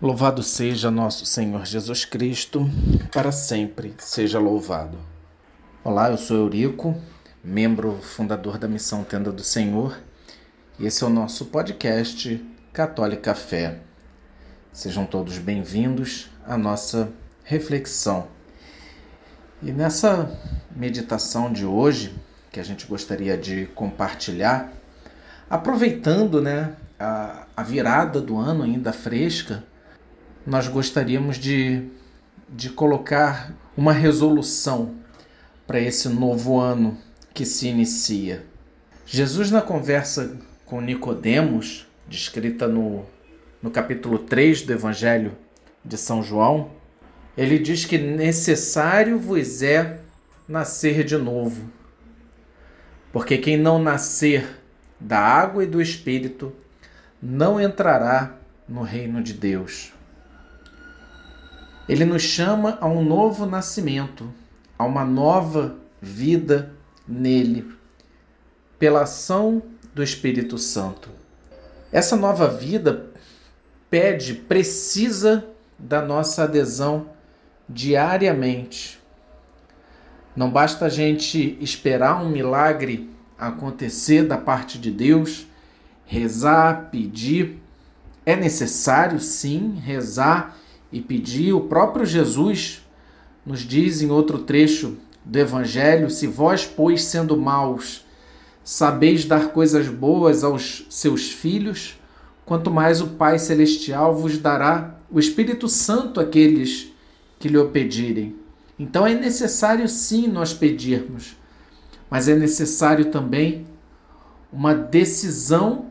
Louvado seja nosso Senhor Jesus Cristo, para sempre seja louvado. Olá, eu sou Eurico, membro fundador da Missão Tenda do Senhor, e esse é o nosso podcast Católica Fé. Sejam todos bem-vindos à nossa reflexão. E nessa meditação de hoje, que a gente gostaria de compartilhar, aproveitando né, a, a virada do ano ainda fresca, nós gostaríamos de, de colocar uma resolução para esse novo ano que se inicia. Jesus, na conversa com Nicodemos, descrita no, no capítulo 3 do Evangelho de São João, ele diz que necessário vos é nascer de novo. Porque quem não nascer da água e do Espírito não entrará no reino de Deus. Ele nos chama a um novo nascimento, a uma nova vida nele, pela ação do Espírito Santo. Essa nova vida pede, precisa da nossa adesão diariamente. Não basta a gente esperar um milagre acontecer da parte de Deus, rezar, pedir. É necessário sim rezar e pedir. O próprio Jesus nos diz em outro trecho do Evangelho: Se vós, pois, sendo maus, sabeis dar coisas boas aos seus filhos, quanto mais o Pai Celestial vos dará o Espírito Santo àqueles que lhe o pedirem. Então é necessário sim nós pedirmos, mas é necessário também uma decisão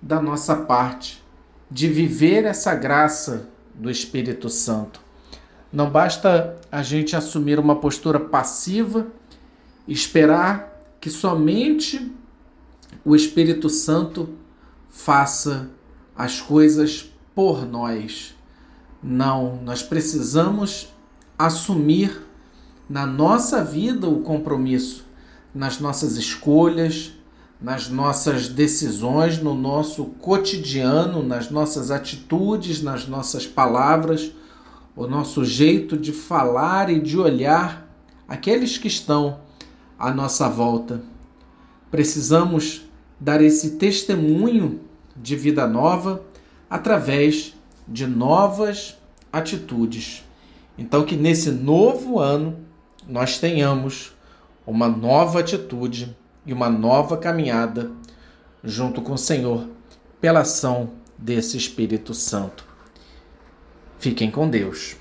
da nossa parte de viver essa graça do Espírito Santo. Não basta a gente assumir uma postura passiva, esperar que somente o Espírito Santo faça as coisas por nós. Não, nós precisamos assumir na nossa vida o compromisso, nas nossas escolhas, nas nossas decisões, no nosso cotidiano, nas nossas atitudes, nas nossas palavras, o nosso jeito de falar e de olhar aqueles que estão à nossa volta. Precisamos dar esse testemunho de vida nova através de novas atitudes. Então, que nesse novo ano nós tenhamos uma nova atitude e uma nova caminhada junto com o Senhor pela ação desse Espírito Santo. Fiquem com Deus.